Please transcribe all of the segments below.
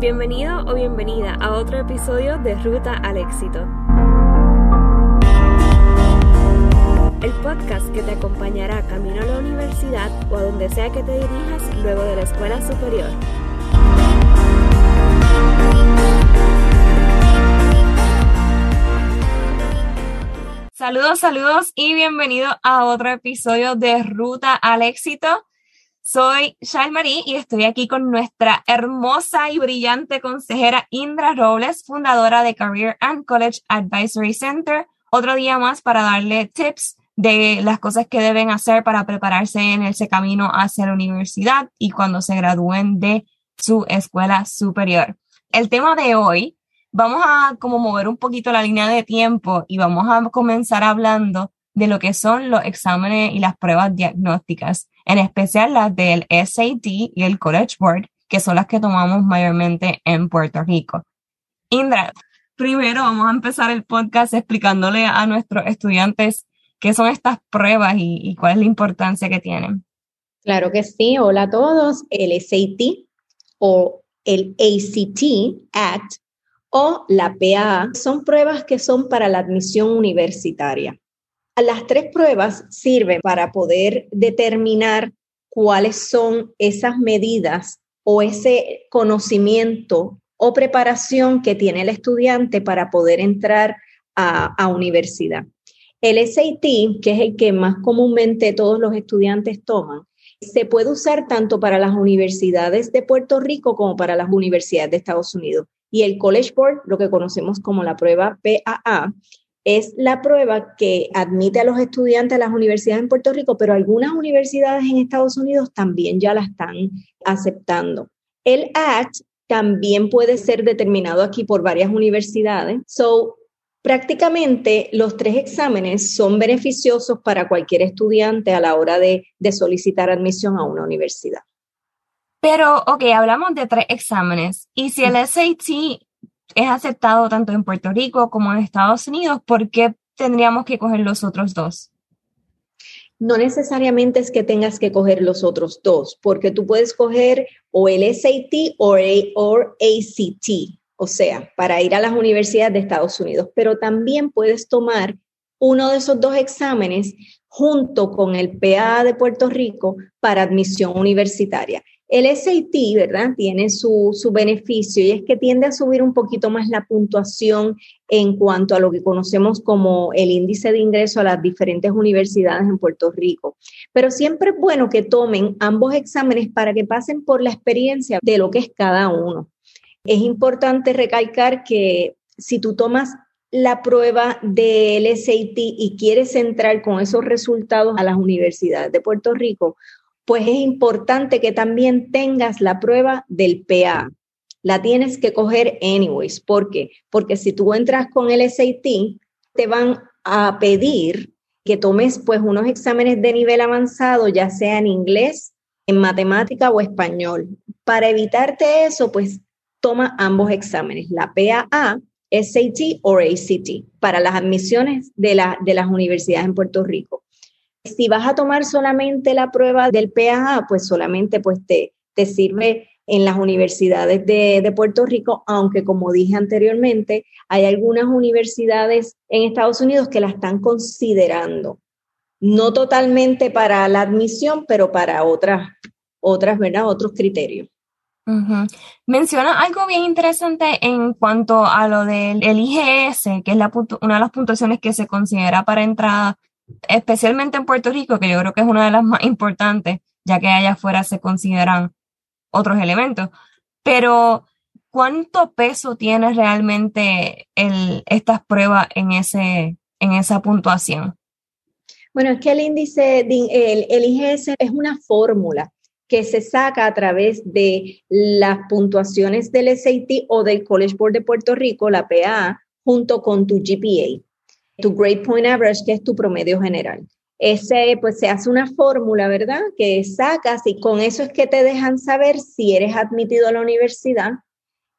Bienvenido o bienvenida a otro episodio de Ruta al Éxito. El podcast que te acompañará camino a la universidad o a donde sea que te dirijas luego de la escuela superior. Saludos, saludos y bienvenido a otro episodio de Ruta al Éxito. Soy Shail Marie y estoy aquí con nuestra hermosa y brillante consejera Indra Robles, fundadora de Career and College Advisory Center. Otro día más para darle tips de las cosas que deben hacer para prepararse en ese camino hacia la universidad y cuando se gradúen de su escuela superior. El tema de hoy vamos a como mover un poquito la línea de tiempo y vamos a comenzar hablando de lo que son los exámenes y las pruebas diagnósticas, en especial las del SAT y el College Board, que son las que tomamos mayormente en Puerto Rico. Indra, primero vamos a empezar el podcast explicándole a nuestros estudiantes qué son estas pruebas y, cuál es la importancia que tienen. Claro que sí. Hola a todos. El SAT o el ACT Act o la PA son pruebas que son para la admisión universitaria. Las tres pruebas sirven para poder determinar cuáles son esas medidas o ese conocimiento o preparación que tiene el estudiante para poder entrar a, universidad. El SAT, que es el que más comúnmente todos los estudiantes toman, se puede usar tanto para las universidades de Puerto Rico como para las universidades de Estados Unidos. Y el College Board, lo que conocemos como la prueba PAA, es la prueba que admite a los estudiantes a las universidades en Puerto Rico, pero algunas universidades en Estados Unidos también ya la están aceptando. El ACT también puede ser determinado aquí por varias universidades. So, prácticamente los tres exámenes son beneficiosos para cualquier estudiante a la hora de, de solicitar admisión a una universidad. Pero, ok, hablamos de tres exámenes. Y si el SAT es aceptado tanto en Puerto Rico como en Estados Unidos, ¿por qué tendríamos que coger los otros dos? No necesariamente es que tengas que coger los otros dos, porque tú puedes coger o el SAT o, ACT, o sea, para ir a las universidades de Estados Unidos, pero también puedes tomar uno de esos dos exámenes junto con el PA de Puerto Rico para admisión universitaria. El SAT, ¿verdad? Tiene su, su, beneficio y es que tiende a subir un poquito más la puntuación en cuanto a lo que conocemos como el índice de ingreso a las diferentes universidades en Puerto Rico. Pero siempre es bueno que tomen ambos exámenes para que pasen por la experiencia de lo que es cada uno. Es importante recalcar que si tú tomas la prueba del SAT y quieres entrar con esos resultados a las universidades de Puerto Rico, pues es importante que también tengas la prueba del PA. La tienes que coger anyways. ¿Por qué? Porque si tú entras con el SAT, te van a pedir que tomes pues unos exámenes de nivel avanzado, ya sea en inglés, en matemática o español. Para evitarte eso, pues toma ambos exámenes, la PAA, SAT o ACT, para las admisiones de, la, de las universidades en Puerto Rico. Si vas a tomar solamente la prueba del PAA, pues solamente pues te, te sirve en las universidades de, de, Puerto Rico, aunque como dije anteriormente, hay algunas universidades en Estados Unidos que la están considerando. No totalmente para la admisión, pero para otras, otras, ¿verdad? Otros criterios. Menciona algo bien interesante en cuanto a lo del IGS, que es una de las puntuaciones que se considera para entrada especialmente en Puerto Rico, que yo creo que es una de las más importantes, ya que allá afuera se consideran otros elementos. Pero, ¿cuánto peso tiene realmente el, estas pruebas en, ese, en esa puntuación? Bueno, es que el índice, el, IGS es una fórmula que se saca a través de las puntuaciones del SAT o del College Board de Puerto Rico, la PA, junto con tu GPA tu grade point average, que es tu promedio general. Ese, pues se hace una fórmula, ¿verdad? Que sacas y con eso es que te dejan saber si eres admitido a la universidad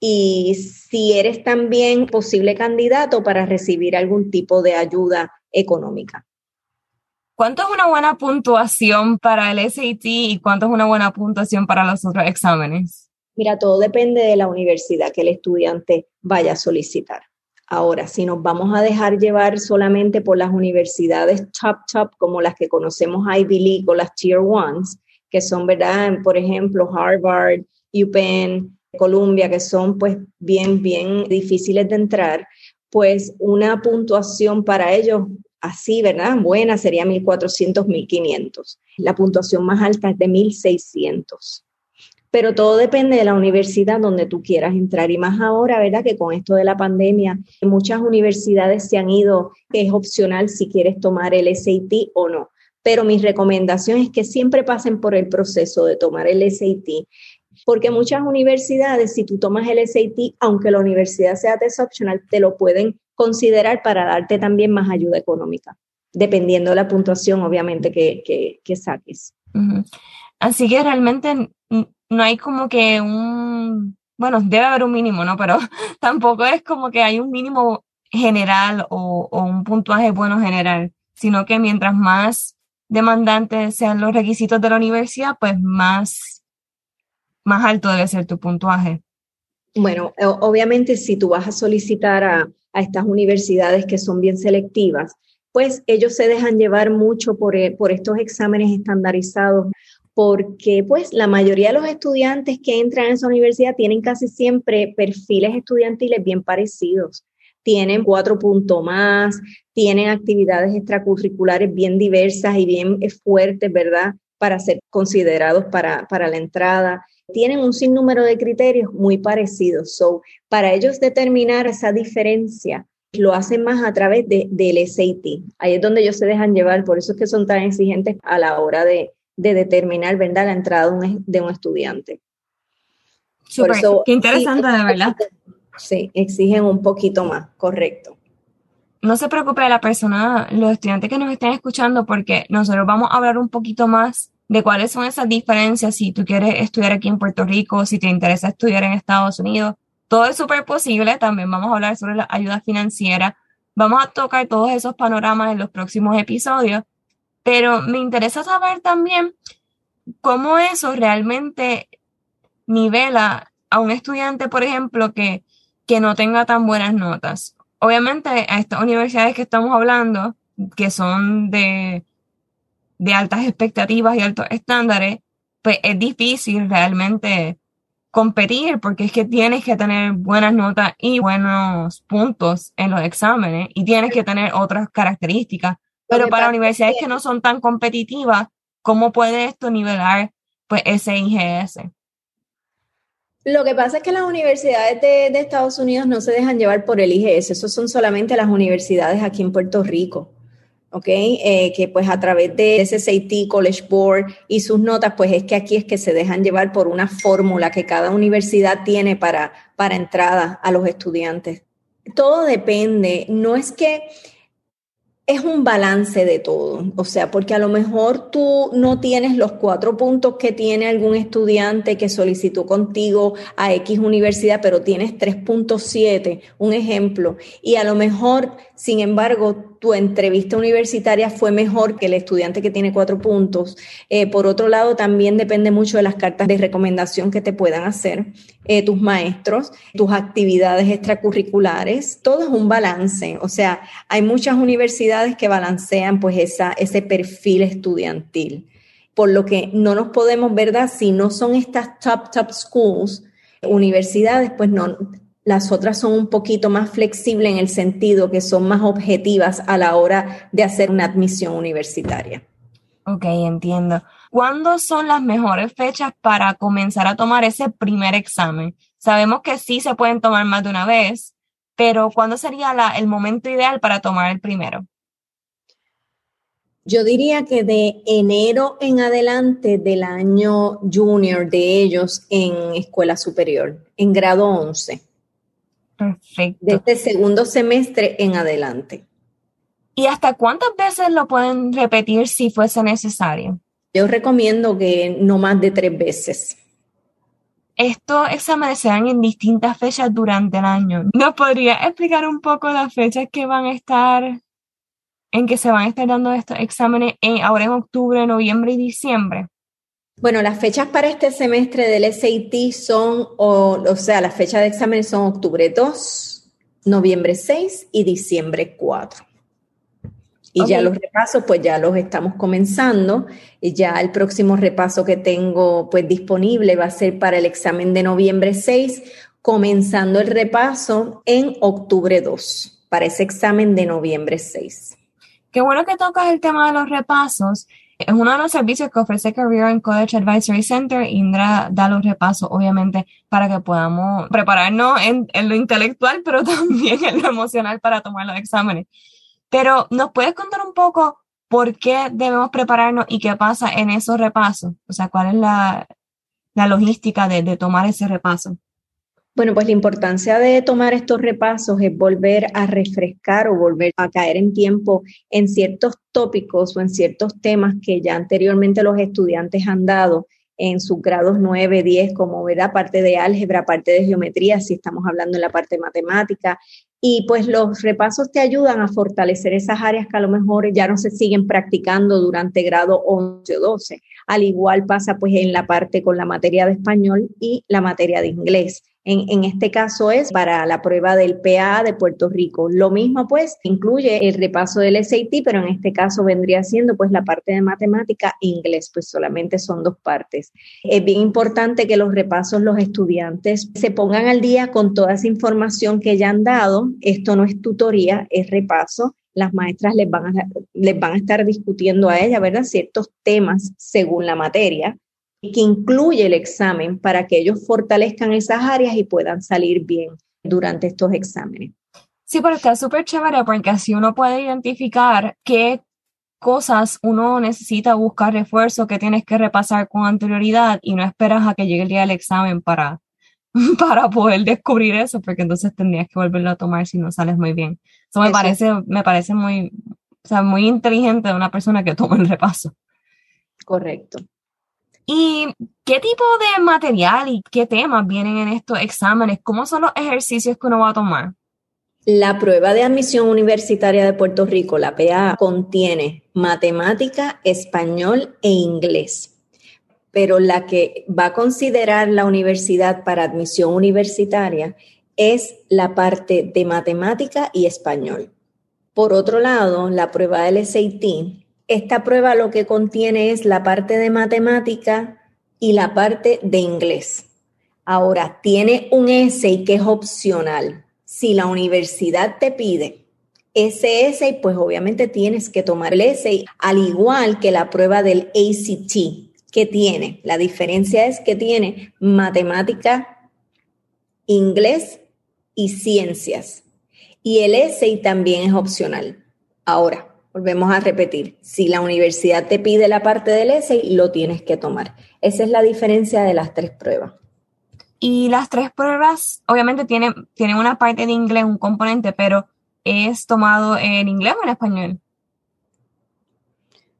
y si eres también posible candidato para recibir algún tipo de ayuda económica. ¿Cuánto es una buena puntuación para el SAT y cuánto es una buena puntuación para los otros exámenes? Mira, todo depende de la universidad que el estudiante vaya a solicitar. Ahora, si nos vamos a dejar llevar solamente por las universidades top, top, como las que conocemos Ivy League o las Tier Ones, que son, ¿verdad? Por ejemplo, Harvard, UPenn, Columbia, que son pues bien, bien difíciles de entrar, pues una puntuación para ellos así, ¿verdad? Buena sería 1400, 1500. La puntuación más alta es de 1600 pero todo depende de la universidad donde tú quieras entrar. Y más ahora, ¿verdad? Que con esto de la pandemia, muchas universidades se han ido, es opcional si quieres tomar el SAT o no. Pero mi recomendación es que siempre pasen por el proceso de tomar el SAT, porque muchas universidades, si tú tomas el SAT, aunque la universidad sea test optional, te lo pueden considerar para darte también más ayuda económica, dependiendo de la puntuación, obviamente, que, que, saques. Así que realmente no hay como que un, bueno, debe haber un mínimo, ¿no? Pero tampoco es como que hay un mínimo general o, un puntuaje bueno general, sino que mientras más demandantes sean los requisitos de la universidad, pues más, más alto debe ser tu puntuaje. Bueno, obviamente si tú vas a solicitar a, a estas universidades que son bien selectivas, pues ellos se dejan llevar mucho por, por estos exámenes estandarizados porque pues la mayoría de los estudiantes que entran a esa universidad tienen casi siempre perfiles estudiantiles bien parecidos. Tienen cuatro puntos más, tienen actividades extracurriculares bien diversas y bien fuertes, ¿verdad? Para ser considerados para, para la entrada. Tienen un sinnúmero de criterios muy parecidos. So, para ellos determinar esa diferencia, lo hacen más a través de, del SAT. Ahí es donde ellos se dejan llevar, por eso es que son tan exigentes a la hora de, de determinar ¿verdad? la entrada de un, estudiante. Súper, qué interesante, de verdad. Sí, exigen un poquito más, correcto. No se preocupe la persona, los estudiantes que nos estén escuchando, porque nosotros vamos a hablar un poquito más de cuáles son esas diferencias si tú quieres estudiar aquí en Puerto Rico, si te interesa estudiar en Estados Unidos. Todo es súper posible. También vamos a hablar sobre la ayuda financiera. Vamos a tocar todos esos panoramas en los próximos episodios. Pero me interesa saber también cómo eso realmente nivela a un estudiante, por ejemplo, que, que no tenga tan buenas notas. Obviamente, a estas universidades que estamos hablando, que son de, de altas expectativas y altos estándares, pues es difícil realmente competir porque es que tienes que tener buenas notas y buenos puntos en los exámenes y tienes que tener otras características pero para universidades que no son tan competitivas, ¿cómo puede esto nivelar pues ese IGS? Lo que pasa es que las universidades de, Estados Unidos no se dejan llevar por el IGS, eso son solamente las universidades aquí en Puerto Rico. ¿ok? Eh, que pues a través de ese SAT College Board y sus notas, pues es que aquí es que se dejan llevar por una fórmula que cada universidad tiene para, para entrada a los estudiantes. Todo depende, no es que es un balance de todo, o sea, porque a lo mejor tú no tienes los cuatro puntos que tiene algún estudiante que solicitó contigo a X universidad, pero tienes 3.7, un ejemplo, y a lo mejor, sin embargo, tu entrevista universitaria fue mejor que el estudiante que tiene cuatro puntos. Eh, por otro lado, también depende mucho de las cartas de recomendación que te puedan hacer eh, tus maestros, tus actividades extracurriculares. Todo es un balance. O sea, hay muchas universidades que balancean pues esa, ese perfil estudiantil. Por lo que no nos podemos, ¿verdad? Si no son estas top, top schools, universidades, pues no, las otras son un poquito más flexibles en el sentido que son más objetivas a la hora de hacer una admisión universitaria. Ok, entiendo. ¿Cuándo son las mejores fechas para comenzar a tomar ese primer examen? Sabemos que sí se pueden tomar más de una vez, pero ¿cuándo sería el momento ideal para tomar el primero? Yo diría que de enero en adelante del año junior de ellos en escuela superior, en grado 11. Perfecto. De este segundo semestre en adelante. ¿Y hasta cuántas veces lo pueden repetir si fuese necesario? Yo recomiendo que no más de tres veces. Estos exámenes se dan en distintas fechas durante el año. ¿Nos podría explicar un poco las fechas que van a estar, en que se van a estar dando estos exámenes en, ahora en octubre, noviembre y diciembre? Bueno, las fechas para este semestre del SAT son, o, o sea, las fechas de examen son octubre 2, noviembre 6 y diciembre 4. Y ya los repasos, pues ya los estamos comenzando. Y ya el próximo repaso que tengo pues disponible va a ser para el examen de noviembre 6, comenzando el repaso en octubre 2, para ese examen de noviembre 6. Qué bueno que tocas el tema de los repasos. Es uno de los servicios que ofrece Career and College Advisory Center. Indra da los repasos, obviamente, para que podamos prepararnos en, lo intelectual, pero también en lo emocional para tomar los exámenes. Pero, ¿nos puedes contar un poco por qué debemos prepararnos y qué pasa en esos repasos? O sea, ¿cuál es la, logística de, de tomar ese repaso? Bueno, pues la importancia de tomar estos repasos es volver a refrescar o volver a caer en tiempo en ciertos tópicos o en ciertos temas que ya anteriormente los estudiantes han dado en sus grados 9, 10, como ¿verdad? parte de álgebra, parte de geometría, si estamos hablando en la parte matemática. Y pues los repasos te ayudan a fortalecer esas áreas que a lo mejor ya no se siguen practicando durante grado 11 o 12. Al igual pasa pues en la parte con la materia de español y la materia de inglés. En, este caso es para la prueba del PA de Puerto Rico. Lo mismo pues incluye el repaso del SAT, pero en este caso vendría siendo pues la parte de matemática e inglés, pues solamente son dos partes. Es bien importante que los repasos los estudiantes se pongan al día con toda esa información que ya han dado. Esto no es tutoría, es repaso las maestras les van a, les van a estar discutiendo a ella, ¿verdad? Ciertos temas según la materia que incluye el examen para que ellos fortalezcan esas áreas y puedan salir bien durante estos exámenes. Sí, pero está súper chévere porque así uno puede identificar qué cosas uno necesita buscar refuerzo, que tienes que repasar con anterioridad y no esperas a que llegue el día del examen para, para poder descubrir eso, porque entonces tendrías que volverlo a tomar si no sales muy bien. Eso me parece, me parece muy, o sea, muy inteligente de una persona que toma el repaso. Correcto. ¿Y qué tipo de material y qué temas vienen en estos exámenes? ¿Cómo son los ejercicios que uno va a tomar? La prueba de admisión universitaria de Puerto Rico, la PA, contiene matemática, español e inglés. Pero la que va a considerar la universidad para admisión universitaria es la parte de matemática y español. Por otro lado, la prueba del SAT esta prueba lo que contiene es la parte de matemática y la parte de inglés. Ahora, tiene un essay que es opcional. Si la universidad te pide ese essay, pues obviamente tienes que tomar el essay, al igual que la prueba del ACT, que tiene. La diferencia es que tiene matemática, inglés y ciencias. Y el essay también es opcional. Ahora, Volvemos a repetir, si la universidad te pide la parte del essay, lo tienes que tomar. Esa es la diferencia de las tres pruebas. Y las tres pruebas, obviamente, tienen, tienen una parte de inglés, un componente, pero ¿es tomado en inglés o en español?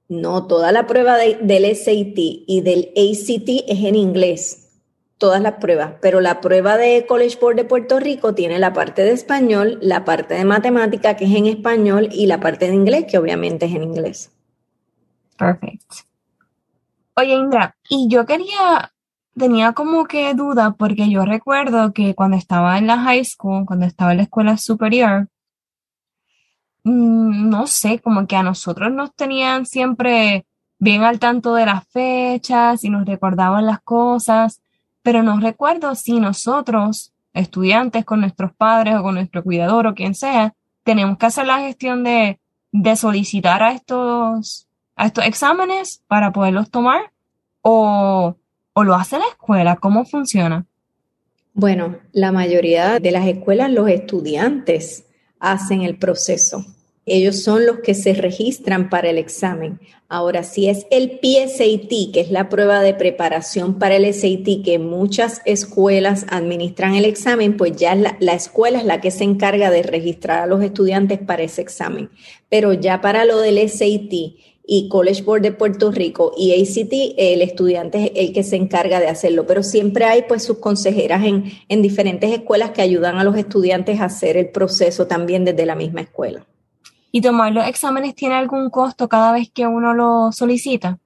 No, toda la prueba del SAT y del ACT es en inglés todas las pruebas, pero la prueba de College Board de Puerto Rico tiene la parte de español, la parte de matemática que es en español y la parte de inglés que obviamente es en inglés. Perfecto. Oye, Indra, y yo quería, tenía como que duda porque yo recuerdo que cuando estaba en la high school, cuando estaba en la escuela superior, mm, no sé, como que a nosotros nos tenían siempre bien al tanto de las fechas y nos recordaban las cosas pero no recuerdo si nosotros, estudiantes, con nuestros padres o con nuestro cuidador o quien sea, tenemos que hacer la gestión de, solicitar a estos, a estos exámenes para poderlos tomar o, o lo hace la escuela. ¿Cómo funciona? Bueno, la mayoría de las escuelas, los estudiantes hacen el proceso. Ellos son los que se registran para el examen. Ahora, si es el PSAT, que es la prueba de preparación para el SAT, que muchas escuelas administran el examen, pues ya la, la, escuela es la que se encarga de registrar a los estudiantes para ese examen. Pero ya para lo del SAT y College Board de Puerto Rico y ACT, el estudiante es el que se encarga de hacerlo. Pero siempre hay pues sus consejeras en, en diferentes escuelas que ayudan a los estudiantes a hacer el proceso también desde la misma escuela. ¿Y tomar los exámenes tiene algún costo cada vez que uno lo solicita?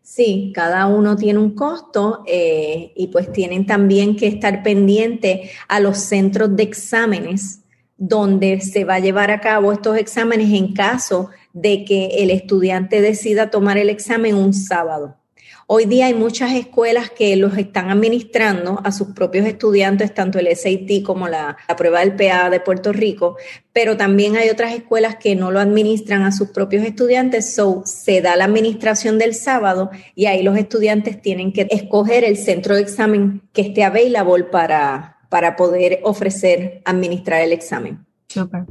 Sí, cada uno tiene un costo eh, y pues tienen también que estar pendiente a los centros de exámenes donde se va a llevar a cabo estos exámenes en caso de que el estudiante decida tomar el examen un sábado. Hoy día hay muchas escuelas que los están administrando a sus propios estudiantes, tanto el SAT como la, prueba del PA de Puerto Rico, pero también hay otras escuelas que no lo administran a sus propios estudiantes, so se da la administración del sábado y ahí los estudiantes tienen que escoger el centro de examen que esté available para, para poder ofrecer administrar el examen. Super.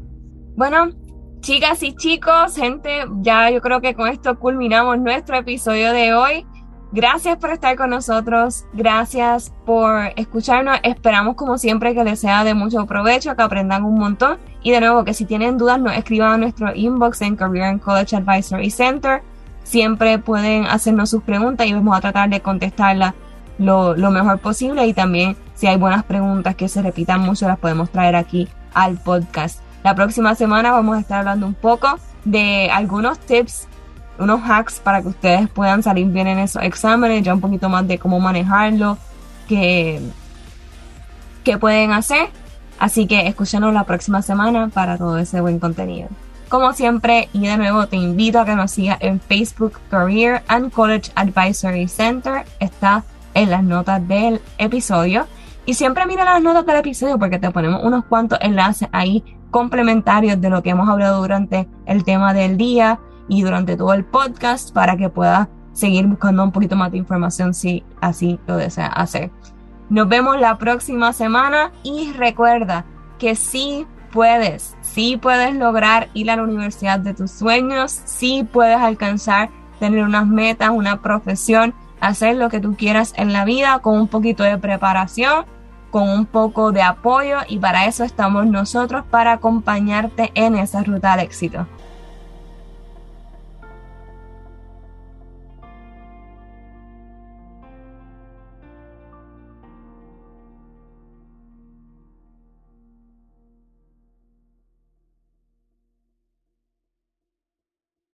Bueno, chicas y chicos, gente, ya yo creo que con esto culminamos nuestro episodio de hoy. Gracias por estar con nosotros, gracias por escucharnos. Esperamos como siempre que les sea de mucho provecho, que aprendan un montón. Y de nuevo, que si tienen dudas, nos escriban a nuestro inbox en Career and College Advisory Center. Siempre pueden hacernos sus preguntas y vamos a tratar de contestarlas lo, lo mejor posible. Y también, si hay buenas preguntas que se repitan mucho, las podemos traer aquí al podcast. La próxima semana vamos a estar hablando un poco de algunos tips unos hacks para que ustedes puedan salir bien en esos exámenes, ya un poquito más de cómo manejarlo, que, que pueden hacer. Así que escúchanos la próxima semana para todo ese buen contenido. Como siempre, y de nuevo te invito a que nos sigas en Facebook Career and College Advisory Center. Está en las notas del episodio. Y siempre mira las notas del episodio porque te ponemos unos cuantos enlaces ahí complementarios de lo que hemos hablado durante el tema del día y durante todo el podcast para que puedas seguir buscando un poquito más de información si así lo deseas hacer. Nos vemos la próxima semana y recuerda que sí puedes, sí puedes lograr ir a la universidad de tus sueños, sí puedes alcanzar tener unas metas, una profesión, hacer lo que tú quieras en la vida con un poquito de preparación, con un poco de apoyo y para eso estamos nosotros para acompañarte en esa ruta al éxito.